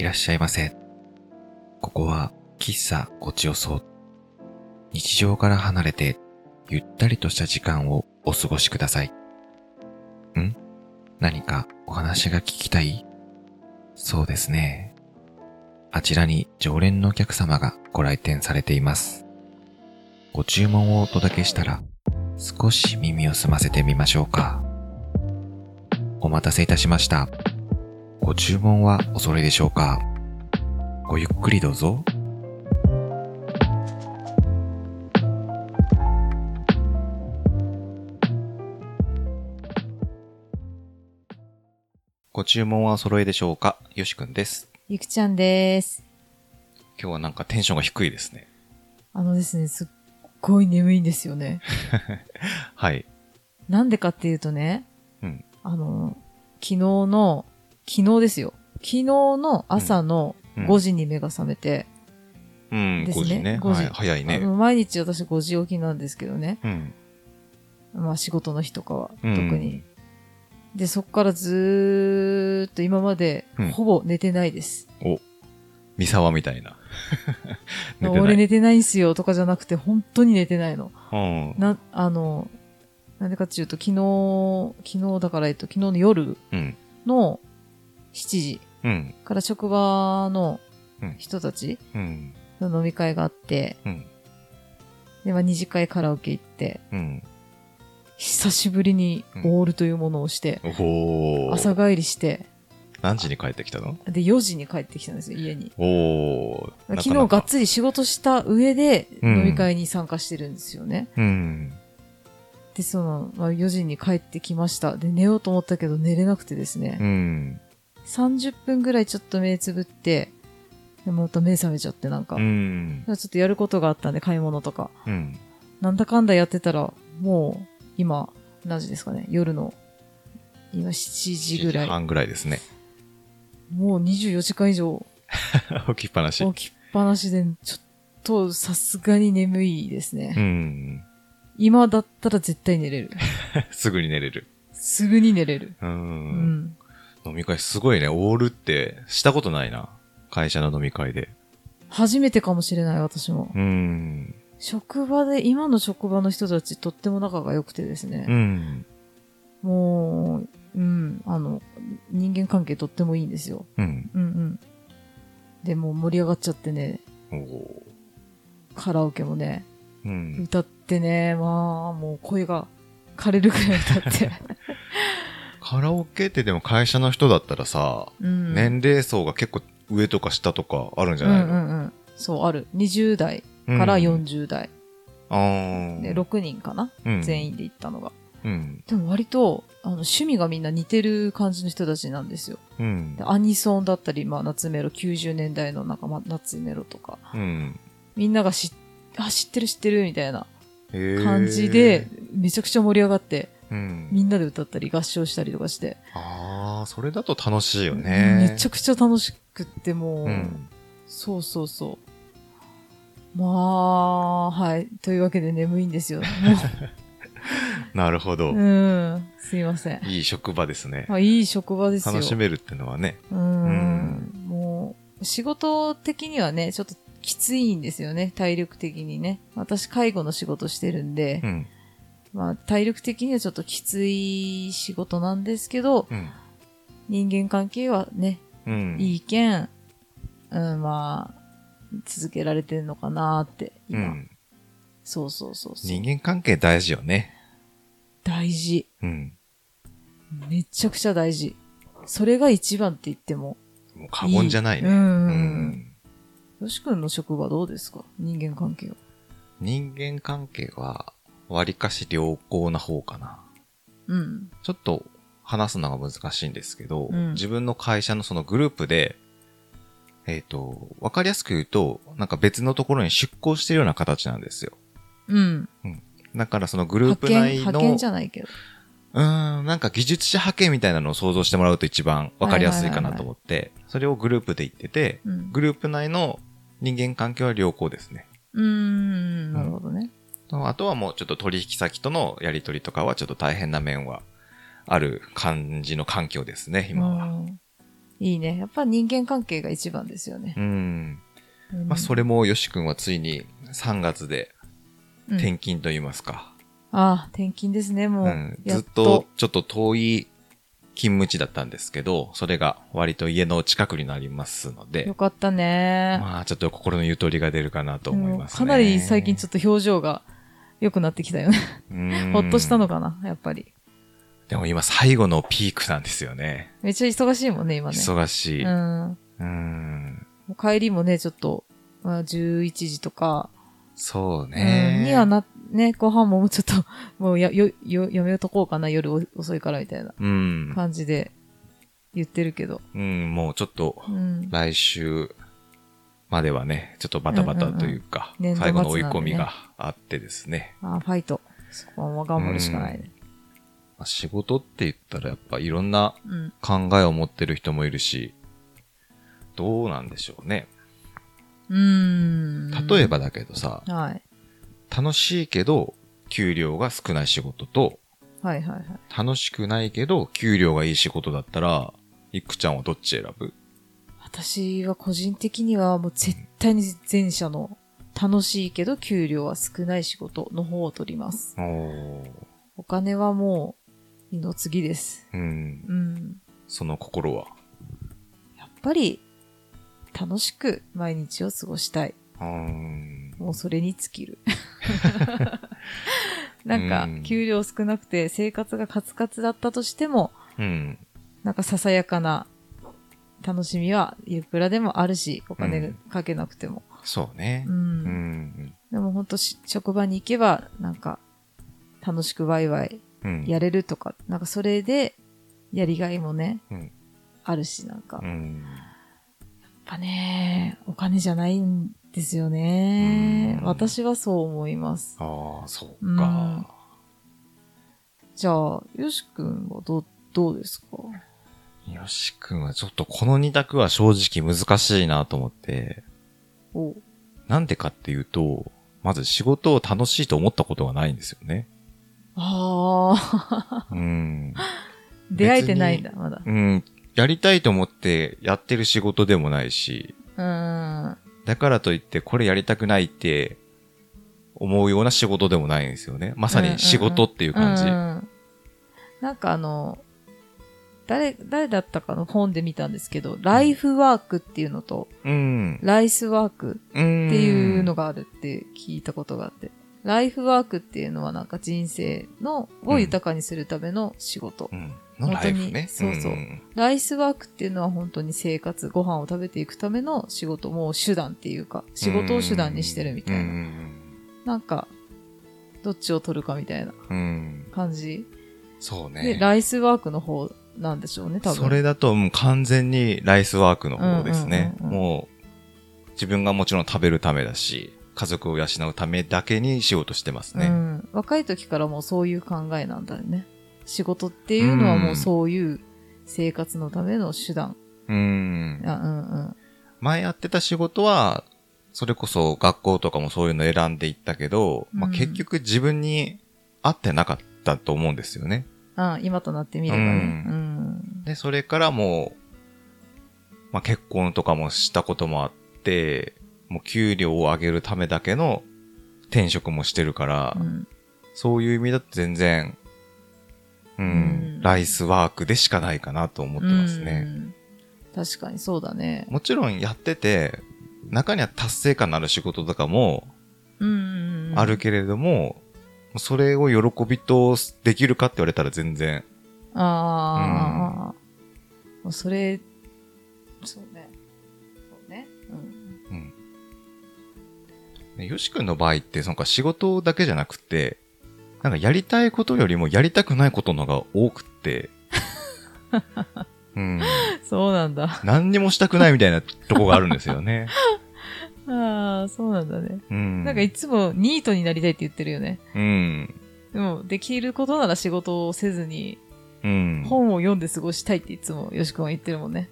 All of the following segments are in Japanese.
いらっしゃいませ。ここは喫茶ごちよそ。日常から離れてゆったりとした時間をお過ごしください。ん？何かお話が聞きたい？そうですね。あちらに常連のお客様がご来店されています。ご注文をお届けしたら少し耳を澄ませてみましょうか。お待たせいたしました。ご注文はお揃いでしょうか？ごゆっくりどうぞ。ご注文はお揃いでしょうか？よしくんです。ゆくちゃんです。今日はなんかテンションが低いですね。あのですね、すっごい眠いんですよね。はい。なんでかっていうとね、うん。あの、昨日の、昨日ですよ。昨日の朝のうん5時に目が覚めて、うん、5ですね時ね。5時はい、早いあね。の毎日私5時起きなんですけどね。うん。まあ仕事の日とかは、うん特に。で、そっからずーっと今までうん、ほぼ寝てないです。お、三沢みたいな。寝てない俺寝てないんすよとかじゃなくて、本当に寝てないの。うん。な、あの、なんでかっていうと、昨日、昨日だから、えっと、昨日の夜うん。の7時うん。から職場のうん人たちうん。の飲み会があって、うん。で、まあ、二次会カラオケ行って、うん。久しぶりにオールというものをして、おー。朝帰りして、何時に帰ってきたの？で、4時に帰ってきたんですよ、家に。おー。昨日がっつり仕事した上でうん飲み会に参加してるんですよね。うん。で、その、まあ、4時に帰ってきました。で、寝ようと思ったけど寝れなくてですね。うん。30分ぐらいちょっと目つぶって、でまた目覚めちゃってなんか、うん。ちょっとやることがあったんで買い物とか、うん。なんだかんだやってたら、もう今、何時ですかね、夜の、今7時ぐら7い。半ぐらいですね。もう24時間以上 起きっぱなし。起きっぱなしで、ちょっとさすがに眠いですね。うん。今だったら絶対寝れる。すぐに寝れる。すぐに寝れる。う。うんん。飲み会すごいね。オールってしたことないな。会社の飲み会で。初めてかもしれない、私も。うん。職場で、今の職場の人たちとっても仲が良くてですね。うん。もう、うん、あの、人間関係とってもいいんですよ。うん。うんうん。で、もう盛り上がっちゃってね、おー。カラオケもね、うん。歌ってね、まあ、もう声が枯れるぐらい歌って。カラオケってでも会社の人だったらさ、うん。年齢層が結構上とか下とかあるんじうんゃないの、うんうん。そう、ある。20代から40代。あーで、6人かな、うん全員で行ったのが。うん。でも割と、あの、趣味がみんな似てる感じの人たちなんですよ。うんで。アニソンだったり、まあ、夏メロ、90年代のなんか、まあ、夏メロとか、うん。みんなが知っ、あ、知ってる知ってるみたいな感じで、、めちゃくちゃ盛り上がって、うん。みんなで歌ったり合唱したりとかして、ああ、それだと楽しいよね。めちゃくちゃ楽しくってもう、うん。そうそうそう。まあ、はい。というわけで眠いんですよ。も なるほどう、。うん。すいません。いい職場ですね。まあ、いい職場ですよ。楽しめるってのはね。うんうんもう、仕事的にはね、ちょっときついんですよね。体力的にね。私、介護の仕事してるんで、うん。まあ、体力的にはちょっときつい仕事なんですけど、うん。人間関係はね、うん。いいけん、うん、まあ、続けられてるのかなって、う今。ん。そうそうそうそう。人間関係大事よね。大事。うん。めちゃくちゃ大事。それが一番って言ってももう過言じゃないね。うんうんよしくんの職場どうですか？人間関係は。人間関係は、割かし良好な方かな。うん。ちょっと話すのが難しいんですけど、うん自分の会社のそのグループで、えっ、と、わかりやすく言うと、なんか別のところに出向してるような形なんですよ。うん。だからそのグループ内の、派遣じゃないけど。うーん、なんか技術者派遣みたいなのを想像してもらうと一番わかりやすいかなと思って、それをグループで言ってて、うん。グループ内の人間関係は良好ですね。うーん、なるほどね。あとはもうちょっと取引先とのやり取りとかはちょっと大変な面はある感じの環境ですね、今は。うんいいね。やっぱ人間関係が一番ですよねう。ん。うんまあ、それもよし君はついに3月でうん転勤と言いますか。ああ、転勤ですね、もう。うん。やずっと、ちょっと遠い勤務地だったんですけど、それが割と家の近くになりますのでよ、かったね。まあ、ちょっと心のゆとりが出るかなと思いますね。かなり最近ちょっと表情が良くなってきたよね。うんほっとしたのかな、やっぱり。でも今最後のピークなんですよね。めっちゃ忙しいもんね、今ね。忙しい。うん。うん。帰りもね、ちょっと、まあ、11時とか、そううんね。にはな、ね、ご飯ももうちょっと、もうや、よ、よ、やめとこうかな、夜お遅いからみたいなうん。感じで言ってるけど。うん、もうちょっとうん。来週まではね、ちょっとバタバタというか、うんうんうん最後の追い込みがあってですね。あーファイト。そこは頑張るしかないね。まあ仕事って言ったらやっぱいろんなうん。考えを持ってる人もいるし、どうなんでしょうね。うーん。例えばだけどさ、はい。楽しいけど給料が少ない仕事と、はいはいはい。楽しくないけど給料がいい仕事だったら、いくちゃんはどっち選ぶ？私は個人的にはもう絶対に前者の楽しいけど給料は少ない仕事の方を取ります。おーお金はもう二の次です。うん。うん。その心は？やっぱり楽しく毎日を過ごしたい。もうそれに尽きる。なんかうん、給料少なくて生活がカツカツだったとしても、うん。なんかささやかな楽しみはいくらでもあるし、お金かけなくても。そうねう。ん。うん。でも本当し職場に行けば、なんか、楽しくワイワイうん。やれるとか、なんかそれで、やりがいもね、うん。あるし、なんか。やっうん。ぱね、お金じゃないんですよねう。ん私はそう思います。ああ、そううんか。じゃあ、よしくんはどう、どうですか？よしくんはちょっとこの二択は正直難しいなと思って、おなんでかっていうと、まず仕事を楽しいと思ったことがないんですよね。ああ、うん。出会えてないんだ、まだ。うん。やりたいと思ってやってる仕事でもないし、うん。だからといってこれやりたくないって思うような仕事でもないんですよね。まさに仕事っていう感じ。うんうんなんかあの、誰、誰だったかの本で見たんですけど、ライフワークっていうのと、うん。ライスワークうん。っていうのがあるって聞いたことがあって、ライフワークっていうのはなんか人生の、を豊かにするための仕事。うん。本当にそうそうんライスワークっていうのは本当に生活、ご飯を食べていくための仕事、もう手段っていうか、仕事を手段にしてるみたいな。うんなんか、どっちを取るかみたいなうん。感じ。そうで、ね。ライスワークの方なんでしょうね、多分。それだともう完全にライスワークの方ですね。もう、自分がもちろん食べるためだし、家族を養うためだけに仕事してますね。うん。若い時からもうそういう考えなんだよね。仕事っていうのはもうそういう生活のための手段。うん。あうんうん。前やってた仕事は、それこそ学校とかもそういうの選んでいったけど、まあうん結局自分に合ってなかったと思うんですよね。あ今となってみればね。ううん。で、それからもう、まあ結婚とかもしたこともあって、もう給料を上げるためだけの転職もしてるから、うんそういう意味だと全然、うん、うんライスワークでしかないかなと思ってますうね。ん確かにそうだね。もちろんやってて、中には達成感のある仕事とかも。あるけれども、それを喜びとできるかって言われたら全然、ああ、もうそれ、そうね。そうね。うん。うん。ねよし君の場合って、そのか仕事だけじゃなくて、なんかやりたいことよりもやりたくないことの方が多くって、うん。そうなんだ。何にもしたくないみたいなとこがあるんですよね。ああ、そうなんだね。うん。なんかいつもニートになりたいって言ってるよね。うん。でも、できることなら仕事をせずに、うん。本を読んで過ごしたいっていつもよしくんは言ってるもんね。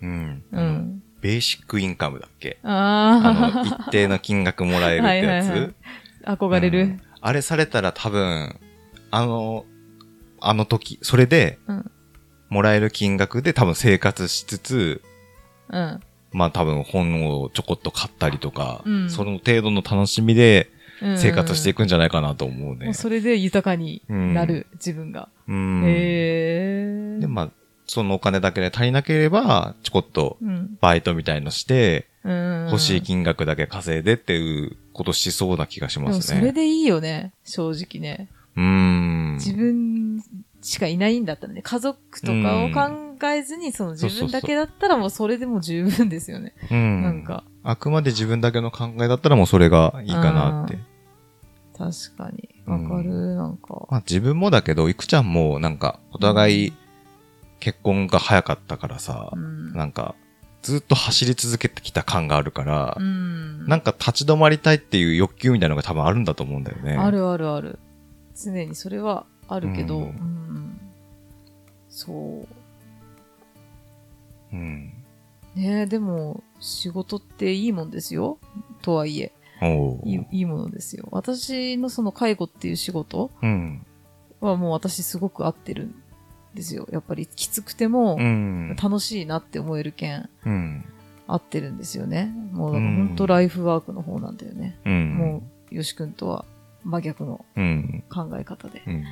うん。うん。ベーシックインカムだっけ？ああの、一定の金額もらえるってやつ？はいはいはいあ、憧れるうん。あれされたら多分、あの、あの時、それで、うんもらえる金額で多分生活しつつ、うん。まあ多分本をちょこっと買ったりとか、うんその程度の楽しみでうん生活していくんじゃないかなと思うねもう。それで豊かになる、自分が。うん。へえ。で、まあ、そのお金だけで足りなければ、ちょこっとうん。バイトみたいのして、うん。欲しい金額だけ稼いでっていうことしそうな気がしますね。それでいいよね、正直ね。うーん。自分しかいないんだったらね、家族とかを考えずに、その自分だけだったらもうそれでも十分ですよね。うん。なんか、あくまで自分だけの考えだったらもうそれがいいかなって。確かに。わかる、なんか。まあ自分もだけど、いくちゃんもなんかお互い結婚が早かったからさう、ん。なんかずっと走り続けてきた感があるからう、ん。なんか立ち止まりたいっていう欲求みたいなのが多分あるんだと思うんだよね。あ。るあるある。常にそれはあるけど、ううんん。そう。うん。ねえ、でも、仕事っていいもんですよ。とはいえ、いいいいものですよ。私のその介護っていう仕事うん。はもう私すごく合ってるんですよ。やっぱりきつくてもうん。楽しいなって思えるけん、うん。合ってるんですよね。もう本当ライフワークの方なんだよね。うん。もう、よしくんとは真逆のうん。考え方で。うん。ま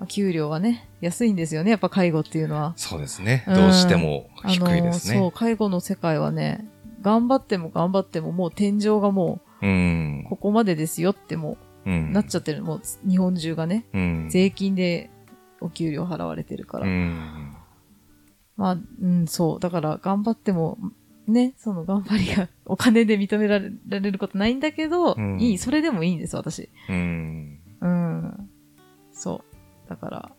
あ給料はね、安いんですよね。やっぱ介護っていうのは。そうですね。うんどうしても低いですあのそう、ね。介護の世界はね、頑張っても頑張ってももう天井がもうんう、。ここまでですよってもう。うんなっちゃってる。もう日本中がね、うん。税金でお給料払われてるから。うん。まあ、うん、そう。だから頑張っても、ね、その頑張りが お金で認められることないんだけど、うんいい、それでもいいんです、私。うん。うん。そう。だから、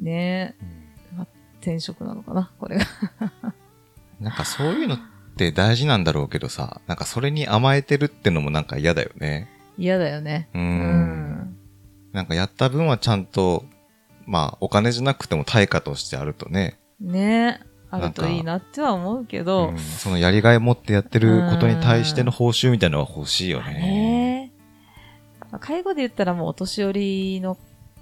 ね転職なのかな、これが。なんかそういうのって大事なんだろうけどさ、なんかそれに甘えてるってのもなんか嫌だよね。嫌だよね。う。。うんなんかやった分はちゃんと、まあお金じゃなくても対価としてあるとね、ねあるといいなっては思うけど、うんそのやりがい持ってやってることに対しての報酬みたいなのは欲しいよね。ねまあ介護で言ったらもうお年寄りの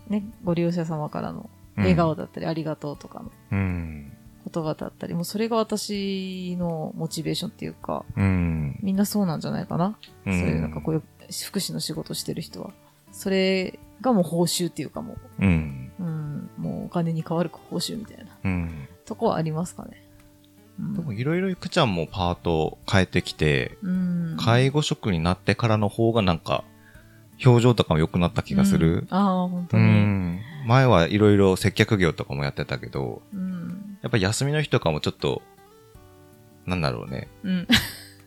ね、ご利用者様からの笑顔だったり、ありがとうとかのうん。言葉だったり、もうそれが私のモチベーションっていうか、うん。みんなそうなんじゃないかな？うんそういうなんかこういう福祉の仕事してる人は。それがもう報酬っていうかもうん。う、うん、もうお金に変わる報酬みたいなうん。とこはありますかね。うんでもいろいろいくちゃんもパート変えてきて、うん。介護職になってからの方がなんか、表情とかも良くなった気がするうん。ああ、本当うに。ん。前はいろいろ接客業とかもやってたけど、うん。やっぱ休みの日とかもちょっと、なんだろうね。うん。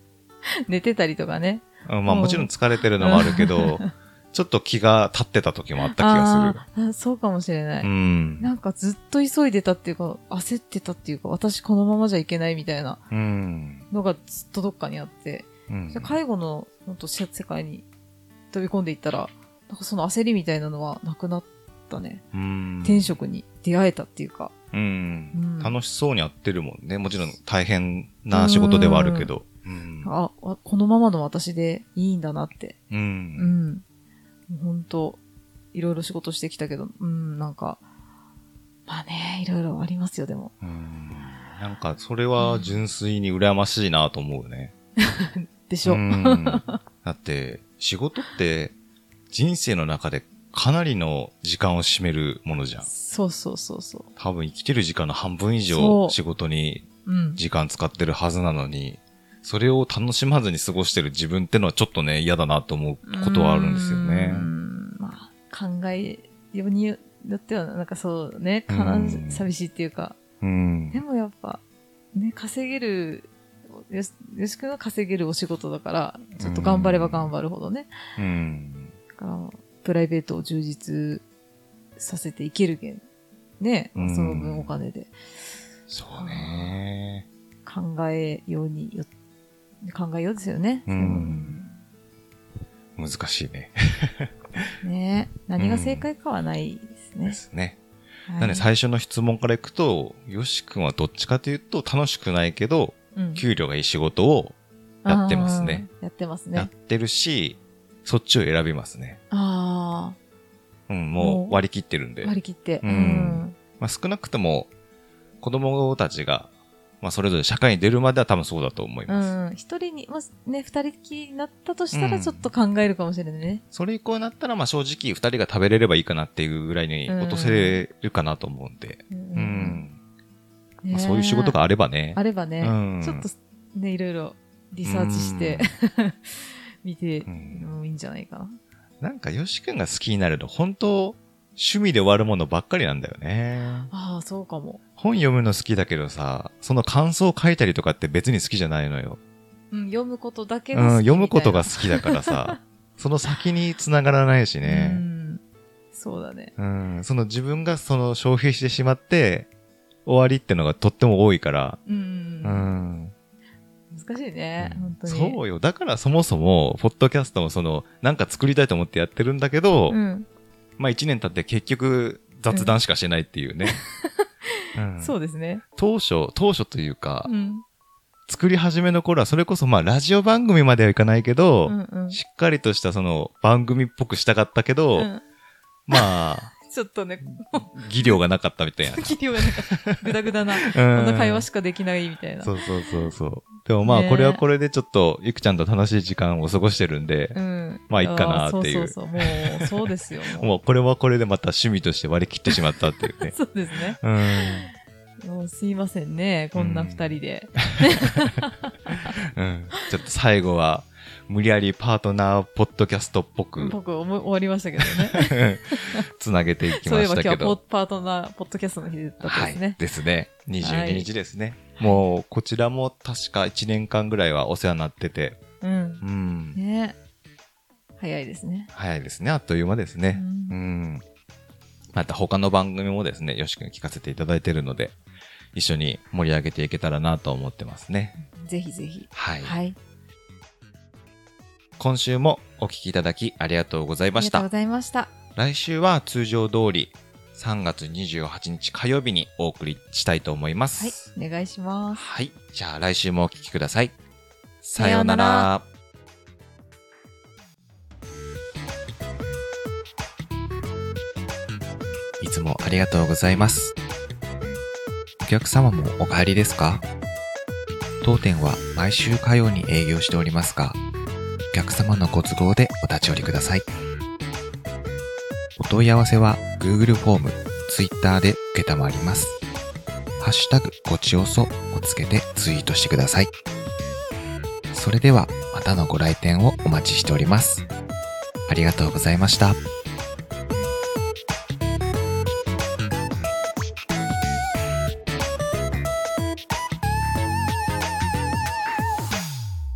寝てたりとかね。うんまあうんもちろん疲れてるのもあるけど、ちょっと気が立ってた時もあった気があーあそうかもしれなする。い。うん。なんかずっと急いでたっていうか、焦ってたっていうか、私このままじゃいけないみたいなうん。のがずっとどっかにあって、うんじゃあ介護の本当世界に飛び込んでいったら、なんかその焦りみたいなのはなくなったね。うん。転職に出会えたっていうか。うんうん楽しそうにやってるもんね。もちろん大変な仕事ではあるけど。うん。あ、あこのままの私でいいんだなって。う。うんう本当いろいろ仕事してきたけど、うん、なんか、まあね、いろいろありますよ、でも。うんなんか、それは純粋に羨ましいなと思うね。でしょ。うん だって、仕事って人生の中でかなりの時間を占めるものじゃん。そうそうそうそ多分生きてる時間の半分以そう上仕事にう。うん。時間使ってるはずなのに、それを楽しまずに過ごしてる自分ってのはちょっとね、嫌だなと思うことはあるんですよねう。んまあ、考えようによっては、なんかそうね、寂しいっていうか。うんで。もやっぱ、ね、稼げる、よし、よしくんは稼げるお仕事だから、ちょっと頑張れば頑張るほどね。うん。だから、プライベートを充実させていけるけん。ね、うんその分お金でそうね。考えようによ、考えようですよね。うん難しいね。う んね何が正解かはないですね。ですね。はいなんで最初の質問からいくと、よしくんはどっちかというと楽しくないけど、うん給料がいい仕事をやってますね。やってますやっね。てるし、そっちを選びますね。あうん、もう割り切ってるんで。あ、割り切って。ううんん。まあ、少なくとも子供たちが、まあ、それぞれ社会に出るまでは多分そうだと思いうます。ん。一人に、もしね、二人きりになったとしたうんらちょっと考えるかもしれないね。それ以降になったら、まあ、正直二人が食べれればいいかなっていうぐらいに落とせれるかなと思うんで。うんうん。ねまあ、そういう仕事があればね。あればね、うんちょっとね、いろいろリサーチして、見てうんもいいんじゃないかな。なんか、よしくんが好きになると、本当趣味で終わるものばっかりなんだよね。ああ、そうかも。本読むの好きだけどさ、その感想を書いたりとかって別に好きじゃないのよ。うん、読むことだけうん、が好きみたいな読むことが好きだからさ、その先に繋がらないしうね。ん。そうだね。うん、その自分がその消費してしまって、終わりってのがとっても多いから。うん。うん。難しいね、うん本当に。そうよ。だからそもそも、ポッドキャストもその、なんか作りたいと思ってやってるんだけど、うん。まあ一年経って結局雑談しかしてないっていうね。うんそうですね。当初、当初というか、うん。作り始めの頃はそれこそまあラジオ番組まではいかないけど、うんうん。しっかりとしたその番組っぽくしたかったけど、うんまあ、ちょっとね、技量がなかったみたいな。企業がなんか、ぐだぐだな、ここんな会話しかできないみたいな。そうそうそうそう。でもまあねこれはこれでちょっとゆくちゃんと楽しい時間を過ごしてるんで、うん。まあいいかなっていうそうそうそう。もう、そうですよ。もう。もうこれはこれでまた趣味として割り切ってしまったっていうねそうですね。うん。もうすいませんね。こんな二人で。うん。ちょっと最後は、無理やりパートナーポッドキャストっぽく僕終わりましたけどね。つなげていきそういえばましたけど。今日はポパートナー、ポッドキャストの日だったですね。ですね。は22い日ですね。もう、こちらも確か1年間ぐらいはお世話になってて、うん。うん。ね早いですね。早いですね。あっという間ですね。ううん。また他の番組もですね、よしくん聞かせていただいてるので、一緒に盛り上げていけたらなと思ってますね。ぜひぜひ。はい。はい。今週もお聞きいただきありがとうございましたありがとうご。ざいました。来週は通常通り3月28日火曜日にお送りしたいと思いまはいす。。お願いします。はい。じゃあ来週もお聞きください。ささようなら。いつもありがとうございます。お客様もお帰りですか？当店は毎週火曜に営業しておりますが、お客様のご都合でお立ち寄りください。お問い合わせは Google フォーム、Twitter で受けたまります。ハッシュタグごちおそをつけてツイートしてください。それではまたのご来店をお待ちしております。ありがとうございました。